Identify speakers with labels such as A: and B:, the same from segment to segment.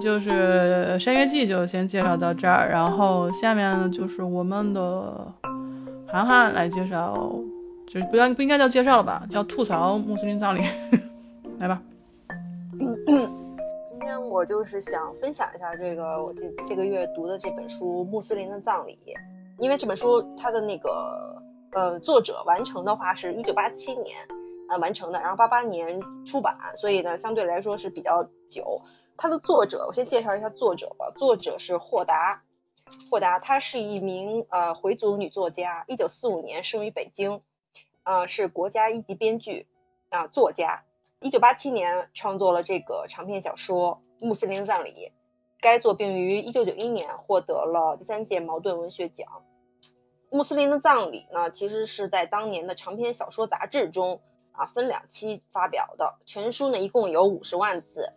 A: 就是《山月记》就先介绍到这儿，然后下面就是我们的涵涵来介绍，就是不要不应该叫介绍了吧，叫吐槽穆斯林葬礼，来吧。
B: 今天我就是想分享一下这个我这这个月读的这本书《穆斯林的葬礼》，因为这本书它的那个呃作者完成的话是一九八七年呃完成的，然后八八年出版，所以呢相对来说是比较久。它的作者我先介绍一下作者吧，作者是霍达，霍达她是一名呃回族女作家，一九四五年生于北京，呃是国家一级编剧啊作家。一九八七年创作了这个长篇小说《穆斯林的葬礼》，该作并于一九九一年获得了第三届茅盾文学奖。《穆斯林的葬礼》呢，其实是在当年的长篇小说杂志中啊分两期发表的，全书呢一共有五十万字，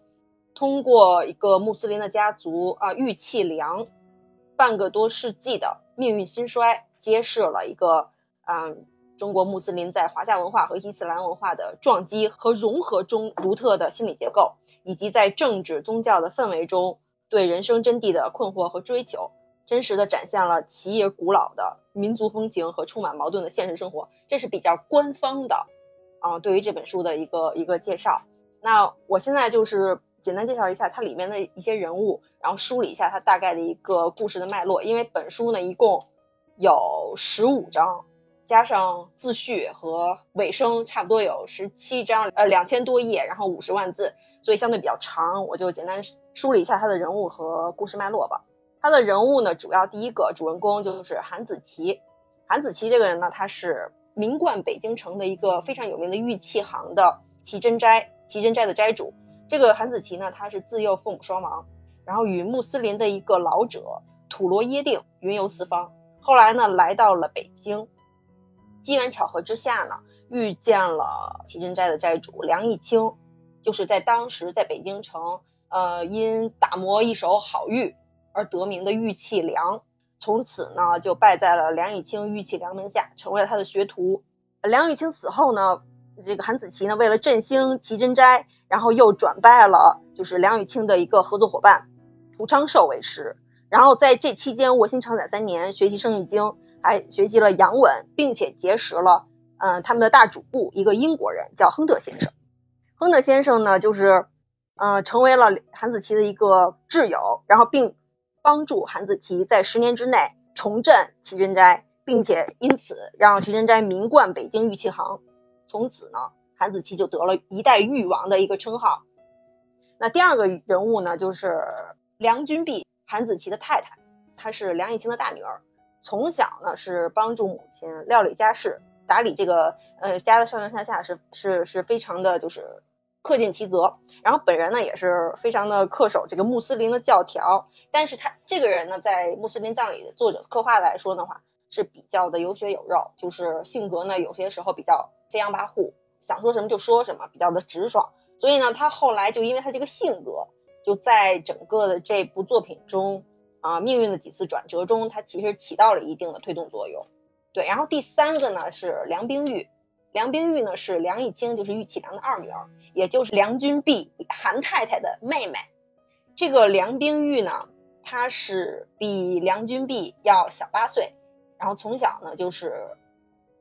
B: 通过一个穆斯林的家族啊玉器梁半个多世纪的命运兴衰，揭示了一个嗯。中国穆斯林在华夏文化和伊斯兰文化的撞击和融合中独特的心理结构，以及在政治宗教的氛围中对人生真谛的困惑和追求，真实的展现了企业古老的民族风情和充满矛盾的现实生活。这是比较官方的啊，对于这本书的一个一个介绍。那我现在就是简单介绍一下它里面的一些人物，然后梳理一下它大概的一个故事的脉络。因为本书呢一共有十五章。加上自序和尾声，差不多有十七章，呃，两千多页，然后五十万字，所以相对比较长。我就简单梳理一下他的人物和故事脉络吧。他的人物呢，主要第一个主人公就是韩子琪。韩子琪这个人呢，他是名冠北京城的一个非常有名的玉器行的奇珍斋，奇珍斋的斋主。这个韩子琪呢，他是自幼父母双亡，然后与穆斯林的一个老者土罗耶定云游四方，后来呢，来到了北京。机缘巧合之下呢，遇见了齐珍斋的斋主梁义清，就是在当时在北京城，呃，因打磨一手好玉而得名的玉器梁。从此呢，就拜在了梁义清玉器梁门下，成为了他的学徒。梁义清死后呢，这个韩子琪呢，为了振兴齐珍斋，然后又转拜了就是梁雨清的一个合作伙伴涂昌寿为师。然后在这期间卧薪尝胆三年，学习生意经。还学习了洋文，并且结识了嗯他们的大主顾一个英国人叫亨特先生。亨特先生呢，就是嗯成为了韩子琪的一个挚友，然后并帮助韩子琪在十年之内重振齐珍斋，并且因此让齐珍斋名冠北京玉器行。从此呢，韩子琪就得了一代玉王的一个称号。那第二个人物呢，就是梁君璧，韩子琪的太太，她是梁以清的大女儿。从小呢是帮助母亲料理家事，打理这个呃家的上上下下是是是非常的就是恪尽其责。然后本人呢也是非常的恪守这个穆斯林的教条，但是他这个人呢在穆斯林葬礼的作者刻画来说的话是比较的有血有肉，就是性格呢有些时候比较飞扬跋扈，想说什么就说什么，比较的直爽。所以呢他后来就因为他这个性格，就在整个的这部作品中。啊，命运的几次转折中，他其实起到了一定的推动作用。对，然后第三个呢是梁冰玉，梁冰玉呢是梁义清，就是玉器良的二女儿，也就是梁君璧韩太太的妹妹。这个梁冰玉呢，她是比梁君璧要小八岁，然后从小呢就是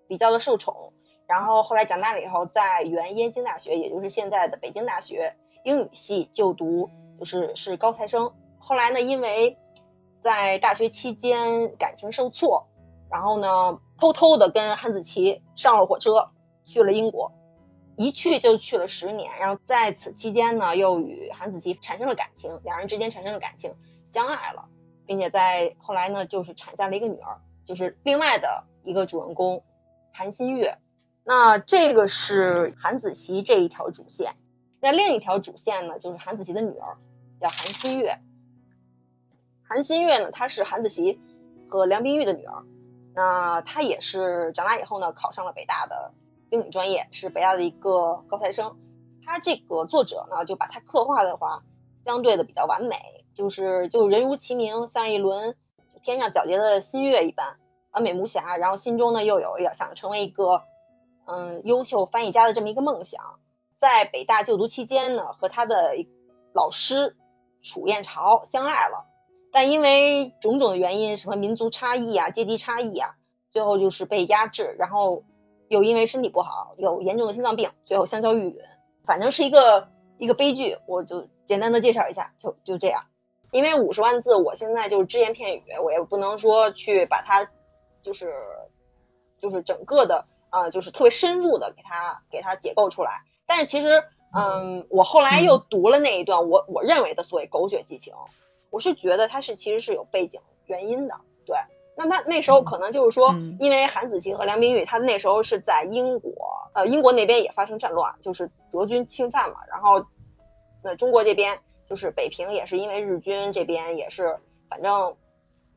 B: 比较的受宠，然后后来长大了以后，在原燕京大学，也就是现在的北京大学英语系就读，就是是高材生。后来呢，因为在大学期间感情受挫，然后呢，偷偷的跟韩子琪上了火车，去了英国，一去就去了十年。然后在此期间呢，又与韩子琪产生了感情，两人之间产生了感情，相爱了，并且在后来呢，就是产下了一个女儿，就是另外的一个主人公韩新月。那这个是韩子琪这一条主线，那另一条主线呢，就是韩子琪的女儿叫韩新月。韩新月呢，她是韩子琪和梁冰玉的女儿，那她也是长大以后呢，考上了北大的英语专业，是北大的一个高材生。她这个作者呢，就把她刻画的话，相对的比较完美，就是就人如其名，像一轮天上皎洁的新月一般，完美无瑕。然后心中呢，又有要想成为一个嗯优秀翻译家的这么一个梦想。在北大就读期间呢，和他的老师楚燕朝相爱了，但因为种种的原因，什么民族差异啊、阶级差异啊，最后就是被压制，然后又因为身体不好，有严重的心脏病，最后香消玉殒。反正是一个一个悲剧，我就简单的介绍一下，就就这样。因为五十万字，我现在就是只言片语，我也不能说去把它就是就是整个的啊，就是特别深入的给它给它解构出来。但是其实。嗯，我后来又读了那一段，我我认为的所谓狗血剧情，我是觉得它是其实是有背景原因的。对，那他那时候可能就是说，因为韩子琪和梁冰玉，他那时候是在英国，呃，英国那边也发生战乱，就是德军侵犯嘛。然后，那中国这边就是北平也是因为日军这边也是，反正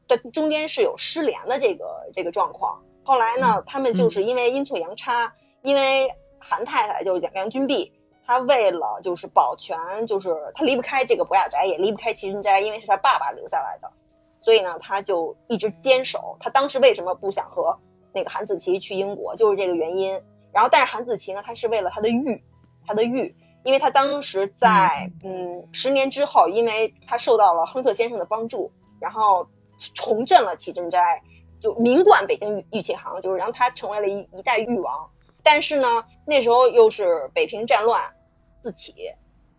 B: 这中间是有失联的这个这个状况。后来呢，他们就是因为阴错阳差，因为韩太太就是梁君璧。她为了就是保全，就是她离不开这个博雅宅，也离不开齐真斋，因为是他爸爸留下来的，所以呢，他就一直坚守。他当时为什么不想和那个韩子琪去英国，就是这个原因。然后，但是韩子琪呢，他是为了他的玉，他的玉，因为他当时在嗯十年之后，因为他受到了亨特先生的帮助，然后重振了齐真斋，就名冠北京玉玉器行，就是然后他成为了一一代玉王。但是呢，那时候又是北平战乱自起，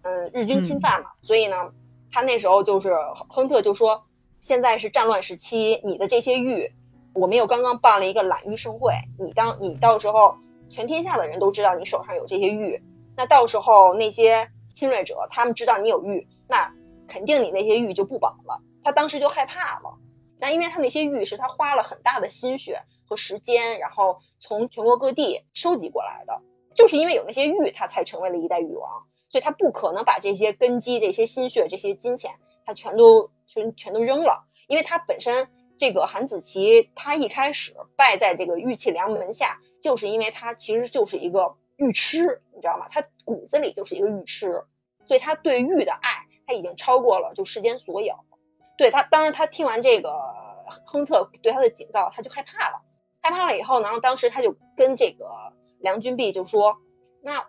B: 嗯，日军侵犯嘛，所以呢，他那时候就是亨特就说，现在是战乱时期，你的这些玉，我们又刚刚办了一个揽玉盛会，你当你到时候全天下的人都知道你手上有这些玉，那到时候那些侵略者他们知道你有玉，那肯定你那些玉就不保了。他当时就害怕了，那因为他那些玉是他花了很大的心血。和时间，然后从全国各地收集过来的，就是因为有那些玉，他才成为了一代玉王，所以他不可能把这些根基、这些心血、这些金钱，他全都全全都扔了，因为他本身这个韩子琪，他一开始拜在这个玉器梁门下，就是因为他其实就是一个玉痴，你知道吗？他骨子里就是一个玉痴，所以他对玉的爱，他已经超过了就世间所有。对他，当时他听完这个亨特对他的警告，他就害怕了。害怕了以后，然后当时他就跟这个梁君璧就说：“那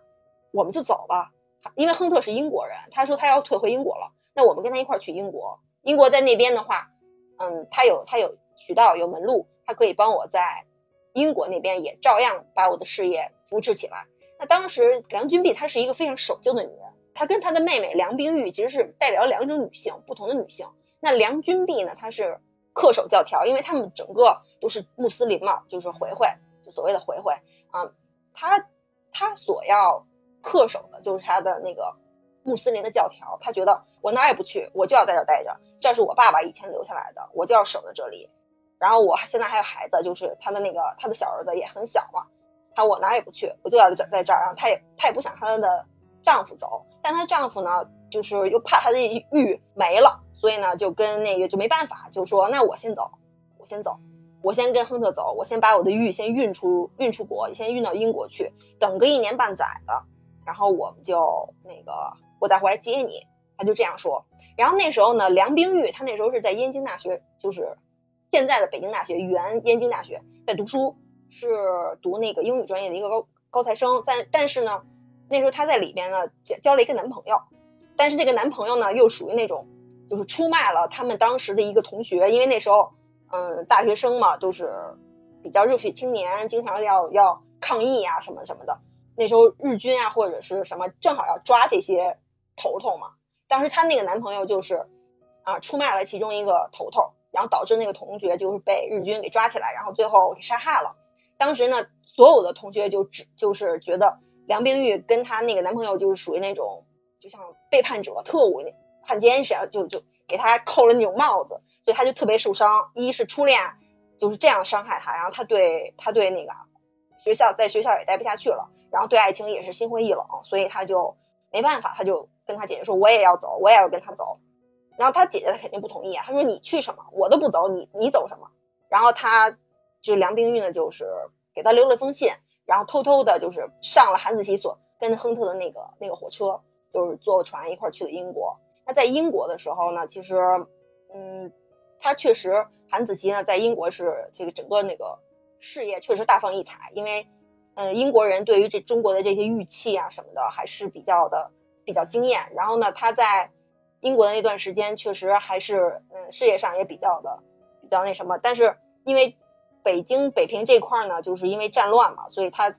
B: 我们就走吧，因为亨特是英国人，他说他要退回英国了。那我们跟他一块去英国。英国在那边的话，嗯，他有他有渠道有门路，他可以帮我在英国那边也照样把我的事业扶持起来。那当时梁君璧她是一个非常守旧的女人，她跟她的妹妹梁冰玉其实是代表两种女性不同的女性。那梁君璧呢，他是。”恪守教条，因为他们整个都是穆斯林嘛，就是回回，就所谓的回回啊。他他所要恪守的就是他的那个穆斯林的教条，他觉得我哪也不去，我就要在这待着，这是我爸爸以前留下来的，我就要守在这里。然后我现在还有孩子，就是他的那个他的小儿子也很小嘛，他我哪也不去，我就要在在这儿。然后他也他也不想他的丈夫走，但她丈夫呢，就是又怕她的玉没了。所以呢，就跟那个就没办法，就说那我先走，我先走，我先跟亨特走，我先把我的玉先运出运出国，先运到英国去，等个一年半载的，然后我们就那个我再回来接你。他就这样说。然后那时候呢，梁冰玉她那时候是在燕京大学，就是现在的北京大学原燕京大学在读书，是读那个英语专业的一个高高材生。但但是呢，那时候她在里边呢交交了一个男朋友，但是这个男朋友呢又属于那种。就是出卖了他们当时的一个同学，因为那时候，嗯，大学生嘛，都是比较热血青年，经常要要抗议啊什么什么的。那时候日军啊或者是什么，正好要抓这些头头嘛。当时她那个男朋友就是啊出卖了其中一个头头，然后导致那个同学就是被日军给抓起来，然后最后给杀害了。当时呢，所有的同学就只就是觉得梁冰玉跟她那个男朋友就是属于那种就像背叛者、特务那。汉奸似的，就就给他扣了那种帽子，所以他就特别受伤。一是初恋就是这样伤害他，然后他对他对那个学校在学校也待不下去了，然后对爱情也是心灰意冷，所以他就没办法，他就跟他姐姐说我也要走，我也要跟他走。然后他姐姐他肯定不同意啊，他说你去什么，我都不走，你你走什么？然后他就梁冰玉呢，就是给他留了封信，然后偷偷的就是上了韩子琪所跟亨特的那个那个火车，就是坐船一块去了英国。那在英国的时候呢，其实，嗯，他确实韩子琪呢，在英国是这个整个那个事业确实大放异彩，因为，嗯，英国人对于这中国的这些玉器啊什么的还是比较的比较惊艳。然后呢，他在英国的那段时间确实还是嗯事业上也比较的比较那什么，但是因为北京北平这块呢，就是因为战乱嘛，所以他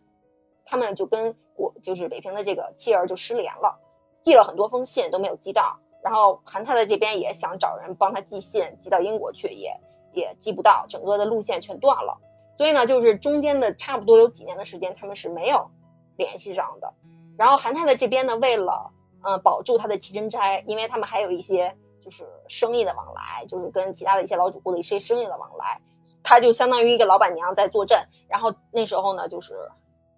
B: 他们就跟我就是北平的这个妻儿就失联了，寄了很多封信都没有寄到，然后韩太太这边也想找人帮他寄信寄到英国去，也也寄不到，整个的路线全断了，所以呢，就是中间的差不多有几年的时间他们是没有联系上的。然后韩太太这边呢，为了嗯保住他的齐珍斋，因为他们还有一些就是生意的往来，就是跟其他的一些老主顾的一些生意的往来，他就相当于一个老板娘在坐镇。然后那时候呢，就是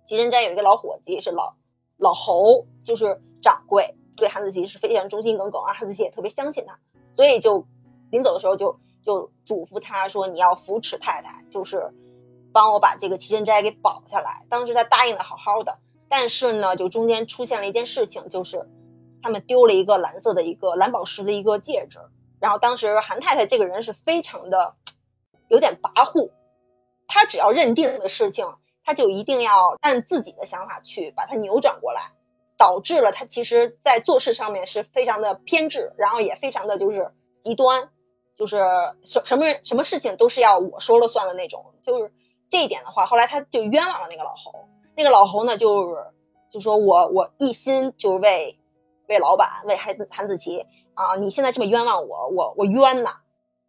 B: 齐珍斋有一个老伙计是老老侯，就是掌柜，对韩子琪是非常忠心耿耿啊，韩子琪也特别相信他，所以就临走的时候就就嘱咐他说你要扶持太太，就是帮我把这个齐珍斋给保下来。当时他答应的好好的，但是呢，就中间出现了一件事情，就是他们丢了一个蓝色的一个蓝宝石的一个戒指。然后当时韩太太这个人是非常的有点跋扈，他只要认定的事情，他就一定要按自己的想法去把它扭转过来，导致了他其实在做事上面是非常的偏执，然后也非常的就是极端，就是什什么什么事情都是要我说了算的那种。就是这一点的话，后来他就冤枉了那个老侯。那个老侯呢，就是就说我我一心就是为为老板为孩子韩子琪啊，你现在这么冤枉我，我我冤呐，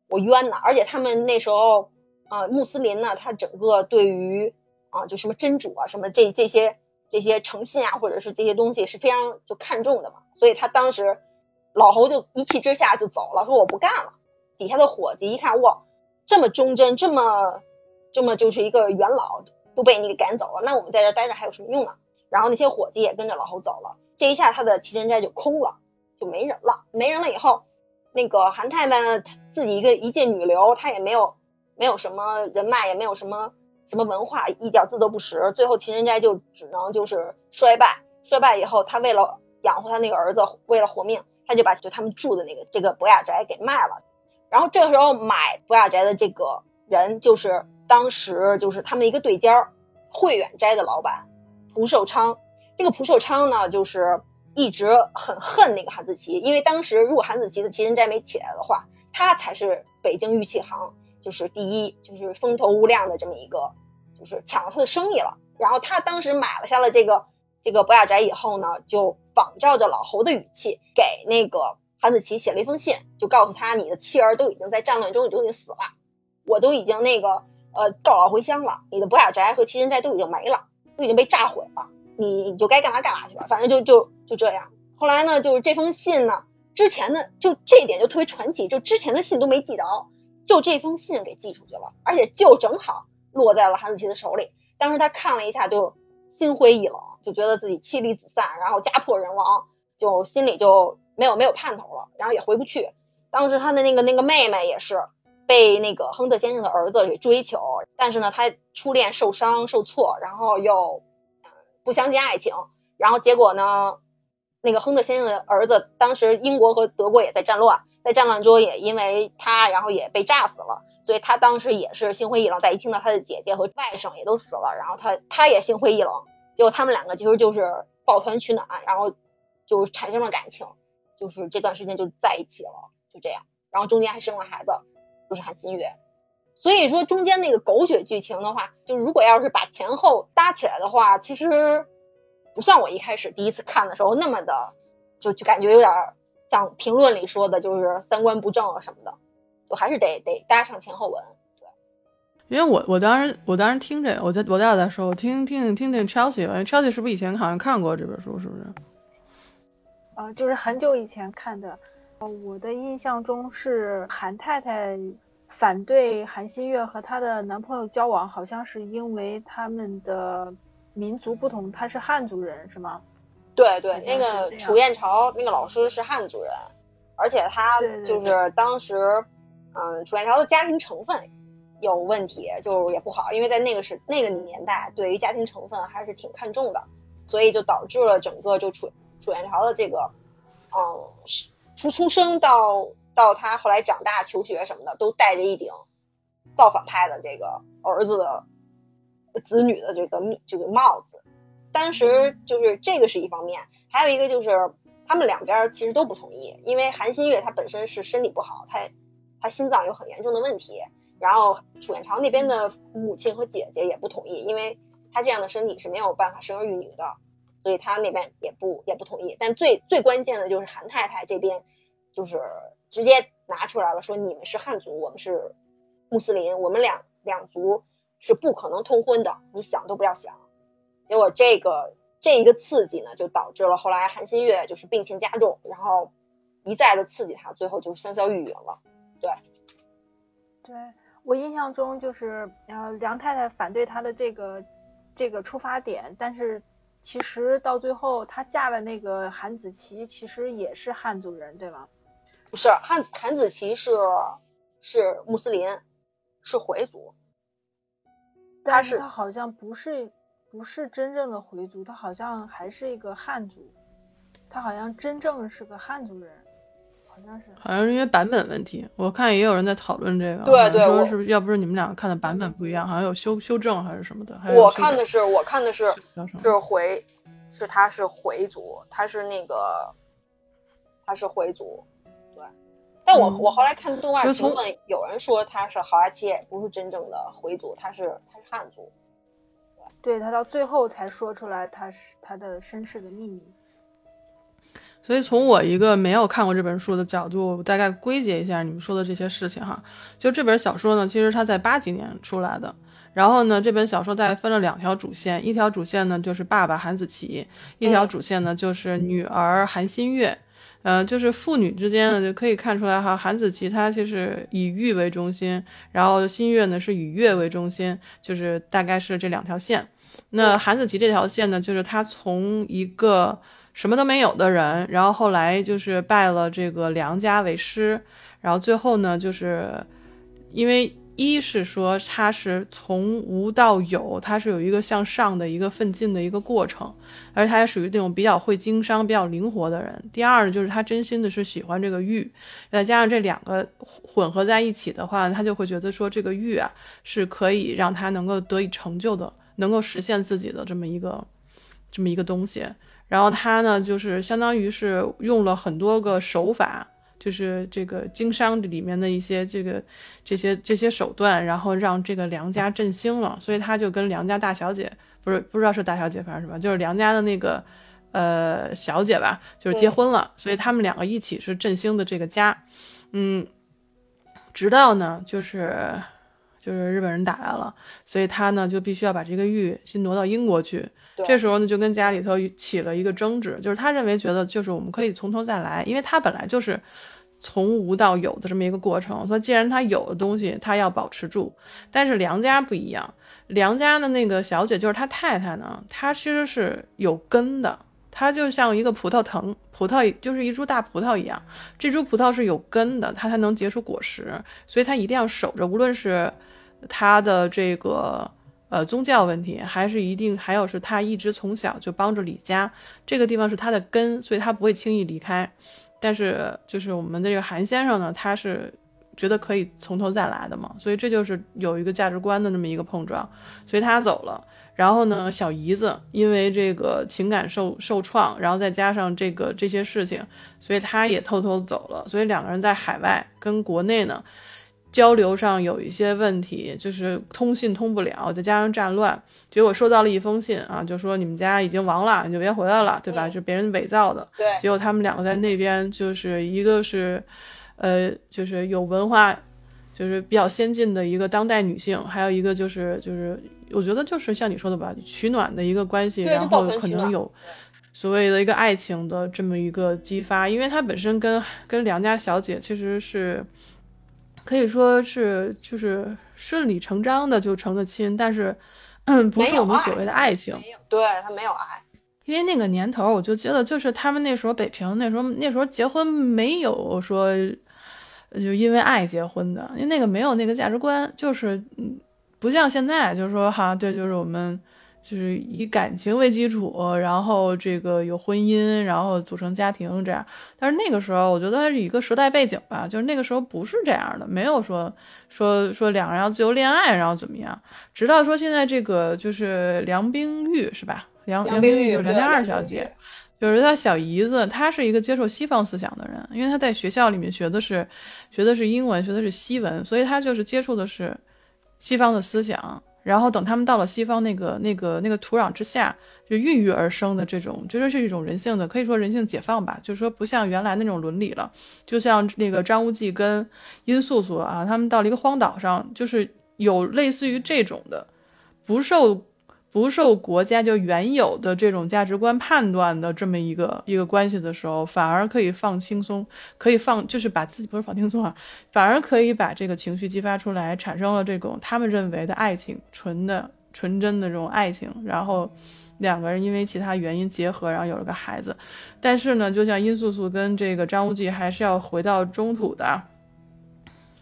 B: 我冤呐！而且他们那时候啊，穆斯林呢，他整个对于啊就什么真主啊什么这这些这些诚信啊，或者是这些东西是非常就看重的嘛，所以他当时老侯就一气之下就走了，说我不干了。底下的伙计一看，哇，这么忠贞，这么这么就是一个元老。都被你给赶走了，那我们在这待着还有什么用呢？然后那些伙计也跟着老侯走了，这一下他的齐珍斋就空了，就没人了。没人了以后，那个韩太太呢，自己一个一介女流，她也没有没有什么人脉，也没有什么什么文化，一点字都不识。最后秦人斋就只能就是衰败，衰败以后，他为了养活他那个儿子，为了活命，他就把就他们住的那个这个博雅宅给卖了。然后这个时候买博雅宅的这个人就是。当时就是他们一个对家儿，汇远斋的老板蒲寿昌。这个蒲寿昌呢，就是一直很恨那个韩子琪，因为当时如果韩子琪的齐人斋没起来的话，他才是北京玉器行就是第一，就是风头无量的这么一个，就是抢了他的生意了。然后他当时买了下了这个这个博雅宅以后呢，就仿照着老侯的语气，给那个韩子琪写了一封信，就告诉他你的妻儿都已经在战乱中都已经死了，我都已经那个。呃，告老回乡了，你的博雅宅和齐人斋都已经没了，都已经被炸毁了，你你就该干嘛干嘛去吧，反正就就就这样。后来呢，就是这封信呢，之前的就这一点就特别传奇，就之前的信都没寄到，就这封信给寄出去了，而且就正好落在了韩子琪的手里。当时他看了一下，就心灰意冷，就觉得自己妻离子散，然后家破人亡，就心里就没有没有盼头了，然后也回不去。当时他的那个那个妹妹也是。被那个亨特先生的儿子给追求，但是呢，他初恋受伤受挫，然后又不相信爱情，然后结果呢，那个亨特先生的儿子当时英国和德国也在战乱，在战乱中也因为他，然后也被炸死了，所以他当时也是心灰意冷。在一听到他的姐姐和外甥也都死了，然后他他也心灰意冷，结果他们两个其实就是抱团取暖，然后就产生了感情，就是这段时间就在一起了，就这样，然后中间还生了孩子。就是韩新月，所以说中间那个狗血剧情的话，就如果要是把前后搭起来的话，其实不像我一开始第一次看的时候那么的，就就感觉有点像评论里说的，就是三观不正啊什么的，就还是得得搭上前后文。对，
A: 因为我我当时我当时听这，我在我待会再说，我听听听听 Chelsea，因为 Chelsea 是不是以前好像看过这本书，是不是？
C: 呃，就是很久以前看的。我的印象中是韩太太反对韩新月和她的男朋友交往，好像是因为他们的民族不同，她是汉族人，是吗？
B: 对对，那个楚燕朝那个老师是汉族人，而且他就是当时，嗯，楚燕朝的家庭成分有问题，就也不好，因为在那个时那个年代，对于家庭成分还是挺看重的，所以就导致了整个就楚楚燕朝的这个，嗯是。从出生到到他后来长大求学什么的，都戴着一顶造反派的这个儿子的子女的这个这个帽子。当时就是这个是一方面，还有一个就是他们两边其实都不同意，因为韩新月她本身是身体不好，她她心脏有很严重的问题，然后楚元朝那边的母亲和姐姐也不同意，因为她这样的身体是没有办法生儿育女的，所以她那边也不也不同意。但最最关键的就是韩太太这边就是直接拿出来了，说你们是汉族，我们是穆斯林，我们两两族是不可能通婚的，你想都不要想。结果这个这一个刺激呢，就导致了后来韩新月就是病情加重，然后一再的刺激他，最后就是香消玉殒了。对，
C: 对我印象中就是呃梁太太反对他的这个这个出发点，但是其实到最后她嫁了那个韩子琪，其实也是汉族人，对吗？
B: 不是汉韩子琪是是穆斯林，是回族，
C: 但
B: 是
C: 他好像不是。不是真正的回族，他好像还是一个汉族，他好像真正是个汉族人，好像是，
A: 好像是因为版本问题。我看也有人在讨论这个，
B: 对对，
A: 说是不是要不是你们两个看的版本不一样，好像有修修正还是什么的。
B: 我看的是，我看的是是回，是他是回族，他是那个他是回族，对。但我我后来看动画评论，有人说他是豪阿切，不是真正的回族，他是他是汉族。
C: 对他到最后才说出来他是他的身世的秘密，
A: 所以从我一个没有看过这本书的角度，大概归结一下你们说的这些事情哈。就这本小说呢，其实它在八几年出来的，然后呢，这本小说大概分了两条主线，一条主线呢就是爸爸韩子琪，一条主线呢就是女儿韩新月。嗯，嗯就是父女之间呢，就可以看出来哈。韩子琪她就是以玉为中心，然后新月呢是以月为中心，就是大概是这两条线。那韩子琪这条线呢，就是他从一个什么都没有的人，然后后来就是拜了这个梁家为师，然后最后呢，就是因为。一是说他是从无到有，他是有一个向上的一个奋进的一个过程，而他也属于那种比较会经商、比较灵活的人。第二呢就是他真心的是喜欢这个玉，再加上这两个混合在一起的话，他就会觉得说这个玉啊是可以让他能够得以成就的，能够实现自己的这么一个这么一个东西。然后他呢，就是相当于是用了很多个手法。就是这个经商里面的一些这个这些这些手段，然后让这个梁家振兴了，所以他就跟梁家大小姐不是不知道是大小姐，反正什么，就是梁家的那个呃小姐吧，就是结婚了，所以他们两个一起是振兴的这个家，嗯，直到呢就是就是日本人打来了，所以他呢就必须要把这个玉先挪到英国去，这时候呢就跟家里头起了一个争执，就是他认为觉得就是我们可以从头再来，因为他本来就是。从无到有的这么一个过程，说既然他有的东西，他要保持住。但是梁家不一样，梁家的那个小姐就是他太太呢，她其实是有根的，她就像一个葡萄藤，葡萄就是一株大葡萄一样，这株葡萄是有根的，它才能结出果实，所以她一定要守着，无论是他的这个呃宗教问题，还是一定还有是他一直从小就帮着李家，这个地方是他的根，所以他不会轻易离开。但是，就是我们的这个韩先生呢，他是觉得可以从头再来的嘛，所以这就是有一个价值观的那么一个碰撞，所以他走了。然后呢，小姨子因为这个情感受受创，然后再加上这个这些事情，所以他也偷偷走了。所以两个人在海外跟国内呢。交流上有一些问题，就是通信通不了，再加上战乱，结果收到了一封信啊，就说你们家已经亡了，你就别回来了，对吧？是别人伪造的。
B: 对。
A: 结果他们两个在那边，就是一个是，呃，就是有文化，就是比较先进的一个当代女性，还有一个就是就是，我觉得就是像你说的吧，取暖的一个关系，然后可能有所谓的一个爱情的这么一个激发，因为她本身跟跟梁家小姐其实是。可以说是就是顺理成章的就成了亲，但是，嗯，不是我们所谓的爱情。
B: 对他没有爱，
A: 因为那个年头，我就觉得就是他们那时候北平那时候那时候结婚没有说就因为爱结婚的，因为那个没有那个价值观，就是嗯，不像现在，就是说哈，对，就是我们。就是以感情为基础，然后这个有婚姻，然后组成家庭这样。但是那个时候，我觉得它是一个时代背景吧，就是那个时候不是这样的，没有说说说两个人要自由恋爱，然后怎么样。直到说现在这个就是梁冰玉是吧？梁
B: 梁冰玉，
A: 梁家二小姐，就是他小姨子，她是一个接受西方思想的人，因为她在学校里面学的是学的是英文，学的是西文，所以她就是接触的是西方的思想。然后等他们到了西方那个那个那个土壤之下，就孕育而生的这种，觉得是一种人性的，可以说人性解放吧。就是说不像原来那种伦理了，就像那个张无忌跟殷素素啊，他们到了一个荒岛上，就是有类似于这种的，不受。不受国家就原有的这种价值观判断的这么一个一个关系的时候，反而可以放轻松，可以放就是把自己不是放轻松啊，反而可以把这个情绪激发出来，产生了这种他们认为的爱情，纯的纯真的这种爱情，然后两个人因为其他原因结合，然后有了个孩子。但是呢，就像殷素素跟这个张无忌还是要回到中土的，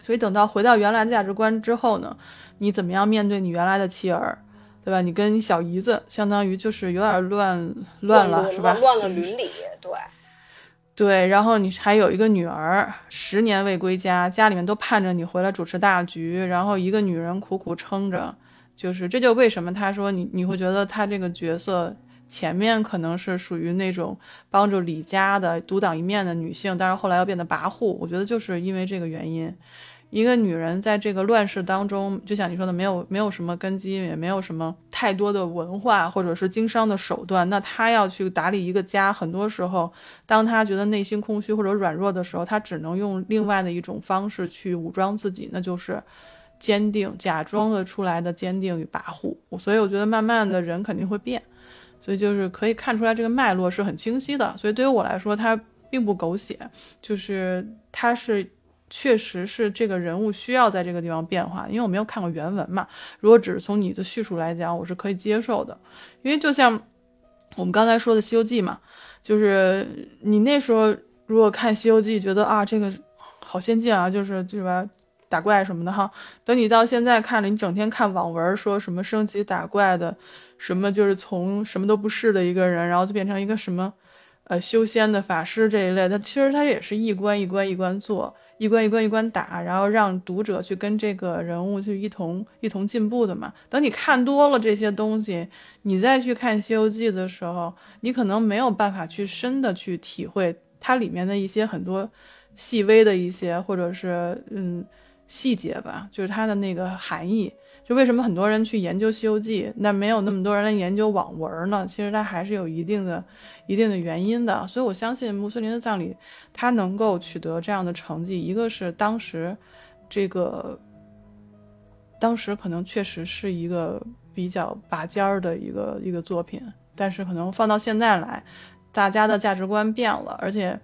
A: 所以等到回到原来的价值观之后呢，你怎么样面对你原来的妻儿？对吧？你跟你小姨子相当于就是有点乱乱了，是吧？
B: 乱了伦理，对。
A: 对，然后你还有一个女儿，十年未归家，家里面都盼着你回来主持大局，然后一个女人苦苦撑着，就是这就为什么他说你你会觉得他这个角色前面可能是属于那种帮助李家的独当一面的女性，但是后来要变得跋扈，我觉得就是因为这个原因。一个女人在这个乱世当中，就像你说的，没有没有什么根基，也没有什么太多的文化或者是经商的手段。那她要去打理一个家，很多时候，当她觉得内心空虚或者软弱的时候，她只能用另外的一种方式去武装自己，那就是坚定，假装的出来的坚定与跋扈。所以我觉得，慢慢的人肯定会变，所以就是可以看出来这个脉络是很清晰的。所以对于我来说，它并不狗血，就是它是。确实是这个人物需要在这个地方变化，因为我没有看过原文嘛。如果只是从你的叙述来讲，我是可以接受的。因为就像我们刚才说的《西游记》嘛，就是你那时候如果看《西游记》，觉得啊这个好先进啊，就是对吧，打怪什么的哈。等你到现在看了，你整天看网文，说什么升级打怪的，什么就是从什么都不是的一个人，然后就变成一个什么呃修仙的法师这一类的，其实他也是一关一关一关做。一关一关一关打，然后让读者去跟这个人物去一同一同进步的嘛。等你看多了这些东西，你再去看《西游记》的时候，你可能没有办法去深的去体会它里面的一些很多细微的一些或者是嗯细节吧，就是它的那个含义。就为什么很多人去研究《西游记》，那没有那么多人来研究网文呢？其实它还是有一定的、一定的原因的。所以我相信穆斯林的葬礼，它能够取得这样的成绩，一个是当时这个，当时可能确实是一个比较拔尖儿的一个一个作品，但是可能放到现在来，大家的价值观变了，而且。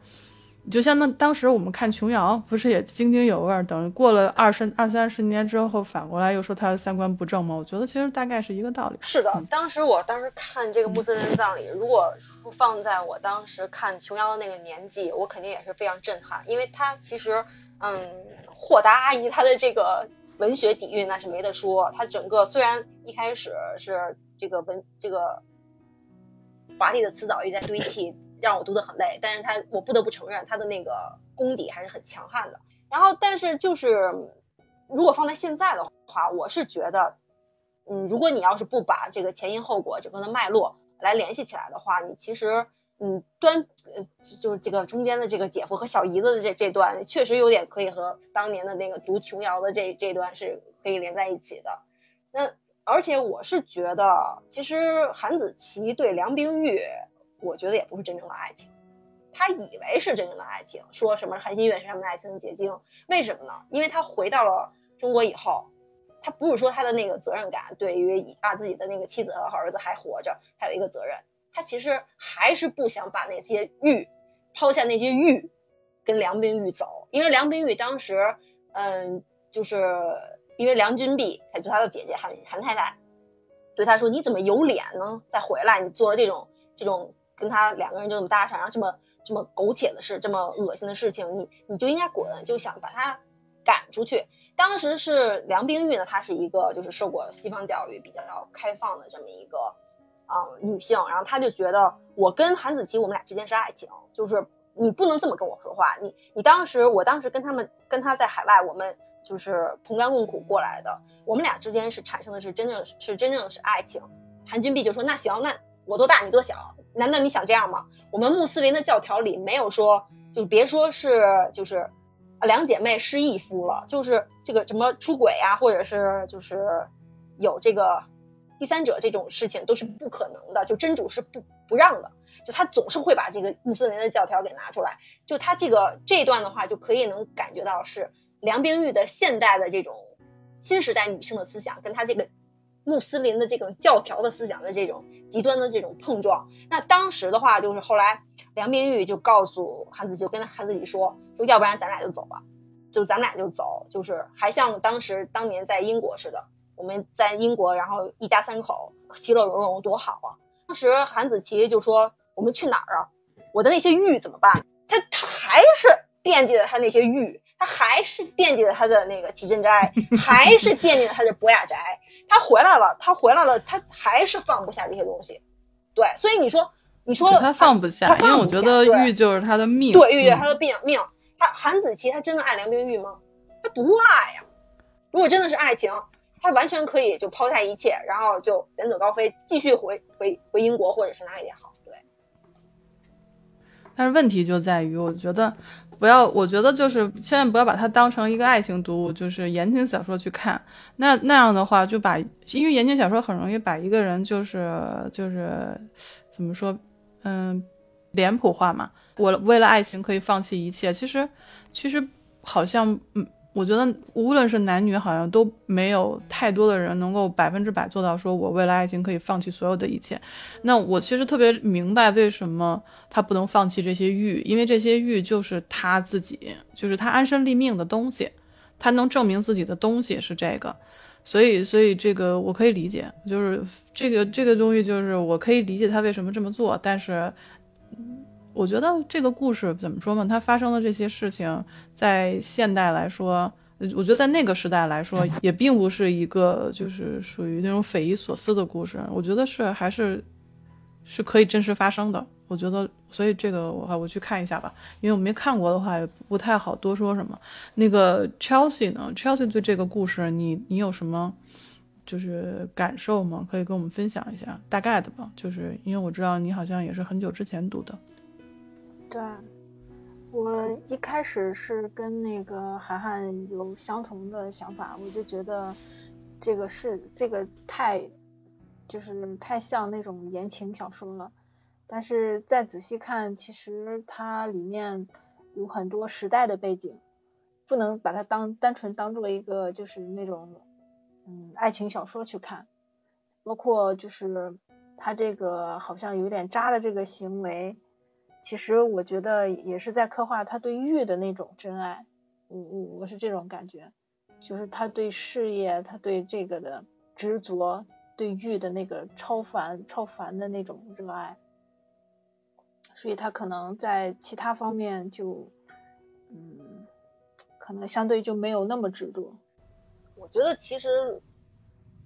A: 就像那当时我们看琼瑶，不是也津津有味？等过了二十二三十年之后，反过来又说他三观不正吗？我觉得其实大概是一个道理。
B: 是的，当时我当时看这个穆斯林葬礼，如果放在我当时看琼瑶的那个年纪，我肯定也是非常震撼，因为他其实，嗯，霍达阿姨她的这个文学底蕴那是没得说，她整个虽然一开始是这个文这个华丽的词藻一直在堆砌。让我读得很累，但是他我不得不承认他的那个功底还是很强悍的。然后，但是就是如果放在现在的话，我是觉得，嗯，如果你要是不把这个前因后果整个的脉络来联系起来的话，你其实，嗯，端呃就是这个中间的这个姐夫和小姨子的这这段，确实有点可以和当年的那个读琼瑶的这这段是可以连在一起的。那而且我是觉得，其实韩子琪对梁冰玉。我觉得也不是真正的爱情，他以为是真正的爱情，说什么韩新月是他们的爱情结晶，为什么呢？因为他回到了中国以后，他不是说他的那个责任感，对于啊自己的那个妻子和儿子还活着，他有一个责任，他其实还是不想把那些玉抛下那些玉，跟梁冰玉走，因为梁冰玉当时，嗯，就是因为梁君碧，他就他的姐姐韩韩太太，对他说你怎么有脸呢？再回来你做了这种这种。跟他两个人就这么搭上，然后这么这么苟且的事，这么恶心的事情，你你就应该滚，就想把他赶出去。当时是梁冰玉呢，她是一个就是受过西方教育、比较开放的这么一个啊女性，然后她就觉得我跟韩子琪我们俩之间是爱情，就是你不能这么跟我说话。你你当时我当时跟他们跟他在海外，我们就是同甘共苦过来的，我们俩之间是产生的是真正是真正的是爱情。韩君碧就说那行那。我做大你做小，难道你想这样吗？我们穆斯林的教条里没有说，就别说是就是两姐妹失义夫了，就是这个什么出轨呀，或者是就是有这个第三者这种事情都是不可能的，就真主是不不让的，就他总是会把这个穆斯林的教条给拿出来，就他这个这一段的话就可以能感觉到是梁冰玉的现代的这种新时代女性的思想跟他这个。穆斯林的这种教条的思想的这种极端的这种碰撞，那当时的话就是后来梁冰玉就告诉韩子，就跟韩子怡说，说要不然咱俩就走吧，就咱们俩就走，就是还像当时当年在英国似的，我们在英国，然后一家三口其乐融融多好啊。当时韩子琪就说，我们去哪儿啊？我的那些玉怎么办？他他还是惦记着他那些玉。他还是惦记着他的那个齐振斋，还是惦记着他的博雅宅。他回来了，他回来了，他还是放不下这些东西。对，所以你说，你说
A: 他放不下，因为我觉得玉就是他的命。
B: 对，玉就是他的命命。他韩子琪，他真的爱梁冰玉吗？他不爱呀。如果真的是爱情，他完全可以就抛下一切，然后就远走高飞，继续回回回英国或者是哪里也好。对。
A: 但是问题就在于，我觉得。不要，我觉得就是千万不要把它当成一个爱情读物，就是言情小说去看。那那样的话，就把因为言情小说很容易把一个人就是就是怎么说，嗯，脸谱化嘛。我为了爱情可以放弃一切，其实其实好像嗯。我觉得无论是男女，好像都没有太多的人能够百分之百做到说，我为了爱情可以放弃所有的一切。那我其实特别明白为什么他不能放弃这些玉，因为这些玉就是他自己，就是他安身立命的东西，他能证明自己的东西是这个。所以，所以这个我可以理解，就是这个这个东西，就是我可以理解他为什么这么做，但是。我觉得这个故事怎么说呢？它发生的这些事情，在现代来说，我觉得在那个时代来说，也并不是一个就是属于那种匪夷所思的故事。我觉得是还是是可以真实发生的。我觉得，所以这个我我去看一下吧，因为我没看过的话，也不太好多说什么。那个 Chelsea 呢？Chelsea 对这个故事，你你有什么就是感受吗？可以跟我们分享一下大概的吧。就是因为我知道你好像也是很久之前读的。
C: 对，我一开始是跟那个涵涵有相同的想法，我就觉得这个是这个太就是太像那种言情小说了。但是再仔细看，其实它里面有很多时代的背景，不能把它当单纯当做一个就是那种嗯爱情小说去看。包括就是他这个好像有点渣的这个行为。其实我觉得也是在刻画他对玉的那种真爱，我我我是这种感觉，就是他对事业，他对这个的执着，对玉的那个超凡超凡的那种热爱，所以他可能在其他方面就，嗯，可能相对就没有那么执着。
B: 我觉得其实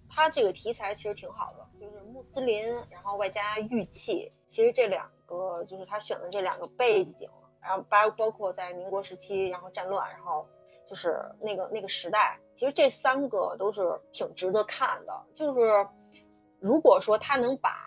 B: 他这个题材其实挺好的，就是穆斯林，然后外加玉器，其实这两。个就是他选的这两个背景，然后包包括在民国时期，然后战乱，然后就是那个那个时代，其实这三个都是挺值得看的。就是如果说他能把，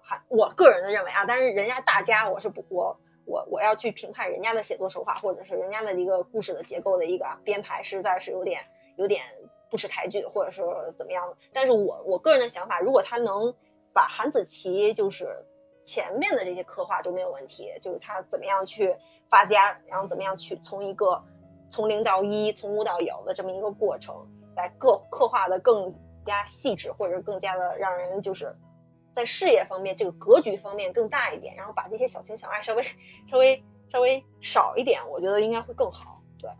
B: 还我个人的认为啊，但是人家大家我是不我我我要去评判人家的写作手法，或者是人家的一个故事的结构的一个编排，实在是有点有点不识抬举，或者是怎么样的。但是我我个人的想法，如果他能把韩子琪就是。前面的这些刻画都没有问题，就是他怎么样去发家，然后怎么样去从一个从零到一，从无到有的这么一个过程，来各刻画的更加细致，或者更加的让人就是在事业方面这个格局方面更大一点，然后把这些小情小爱稍微稍微稍微少一点，我觉得应该会更好。对，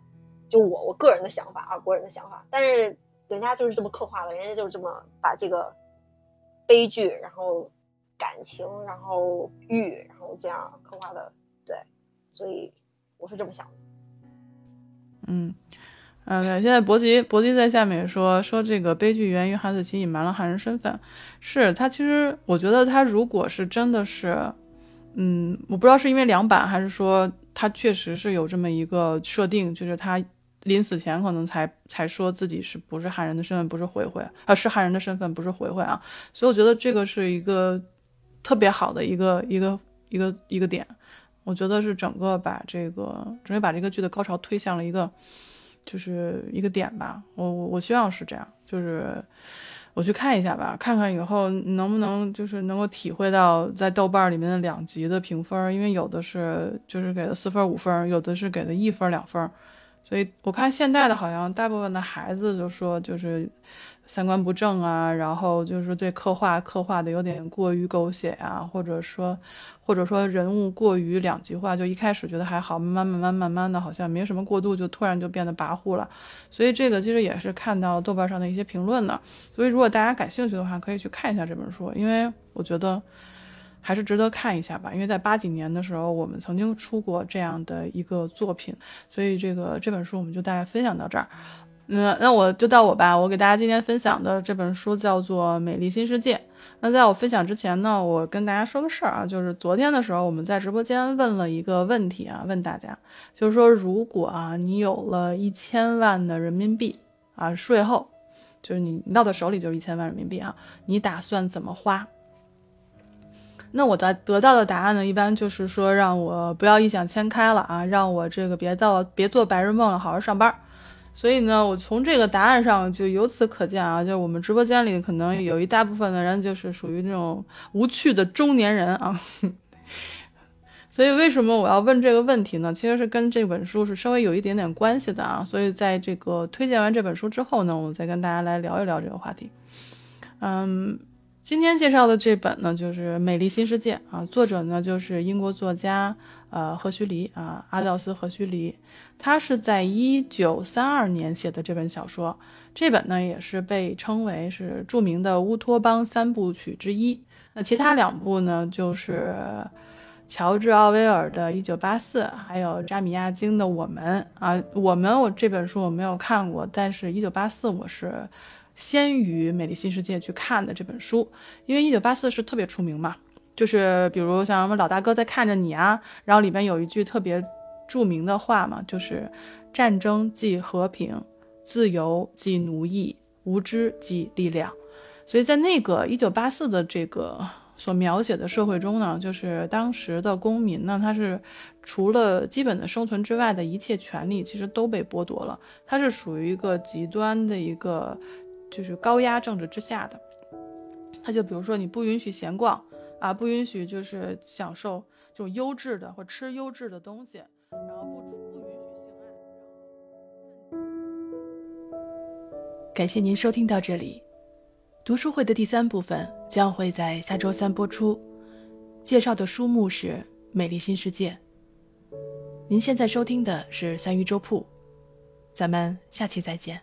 B: 就我我个人的想法啊，个人的想法，但是人家就是这么刻画的，人家就是这么把这个悲剧，然后。感情，然后欲，然后这样刻画的，对，所以我是这么想的。
A: 嗯，嗯，对，现在博吉博吉在下面说说这个悲剧源于韩子琪隐瞒了汉人身份，是他其实我觉得他如果是真的是，嗯，我不知道是因为两版还是说他确实是有这么一个设定，就是他临死前可能才才说自己是不是汉人的身份不是回回啊，是汉人的身份不是回回啊，所以我觉得这个是一个。特别好的一个一个一个一个点。我觉得是整个把这个，整个把这个剧的高潮推向了一个，就是一个点吧。我我我希望是这样，就是我去看一下吧，看看以后能不能就是能够体会到在豆瓣里面的两极的评分，因为有的是就是给了四分五分，有的是给了一分两分，所以我看现在的好像大部分的孩子就说就是。三观不正啊，然后就是对刻画刻画的有点过于狗血啊，或者说，或者说人物过于两极化，就一开始觉得还好，慢慢慢慢慢慢的，好像没什么过渡，就突然就变得跋扈了。所以这个其实也是看到了豆瓣上的一些评论的。所以如果大家感兴趣的话，可以去看一下这本书，因为我觉得还是值得看一下吧。因为在八几年的时候，我们曾经出过这样的一个作品，所以这个这本书我们就大概分享到这儿。嗯，那我就到我吧。我给大家今天分享的这本书叫做《美丽新世界》。那在我分享之前呢，我跟大家说个事儿啊，就是昨天的时候我们在直播间问了一个问题啊，问大家，就是说如果啊你有了一千万的人民币啊，税后就是你到的手里就是一千万人民币啊，你打算怎么花？那我的得到的答案呢，一般就是说让我不要异想天开了啊，让我这个别到别做白日梦了，好好上班。所以呢，我从这个答案上就由此可见啊，就我们直播间里可能有一大部分的人就是属于那种无趣的中年人啊。所以为什么我要问这个问题呢？其实是跟这本书是稍微有一点点关系的啊。所以在这个推荐完这本书之后呢，我再跟大家来聊一聊这个话题。嗯，今天介绍的这本呢，就是《美丽新世界》啊，作者呢就是英国作家呃赫胥黎啊，阿道斯赫胥黎。他是在一九三二年写的这本小说，这本呢也是被称为是著名的乌托邦三部曲之一。那其他两部呢，就是乔治奥威尔的《一九八四》，还有扎米亚京的《我们》啊。我们我这本书我没有看过，但是《一九八四》我是先于《美丽新世界》去看的这本书，因为《一九八四》是特别出名嘛，就是比如像什么老大哥在看着你啊，然后里边有一句特别。著名的话嘛，就是战争即和平，自由即奴役，无知即力量。所以在那个一九八四的这个所描写的社会中呢，就是当时的公民呢，他是除了基本的生存之外的一切权利，其实都被剥夺了。他是属于一个极端的一个，就是高压政治之下的。他就比如说，你不允许闲逛啊，不允许就是享受这种优质的或吃优质的东西。然后不不允许性爱。
D: 感谢您收听到这里，读书会的第三部分将会在下周三播出，介绍的书目是《美丽新世界》。您现在收听的是三鱼粥铺，咱们下期再见。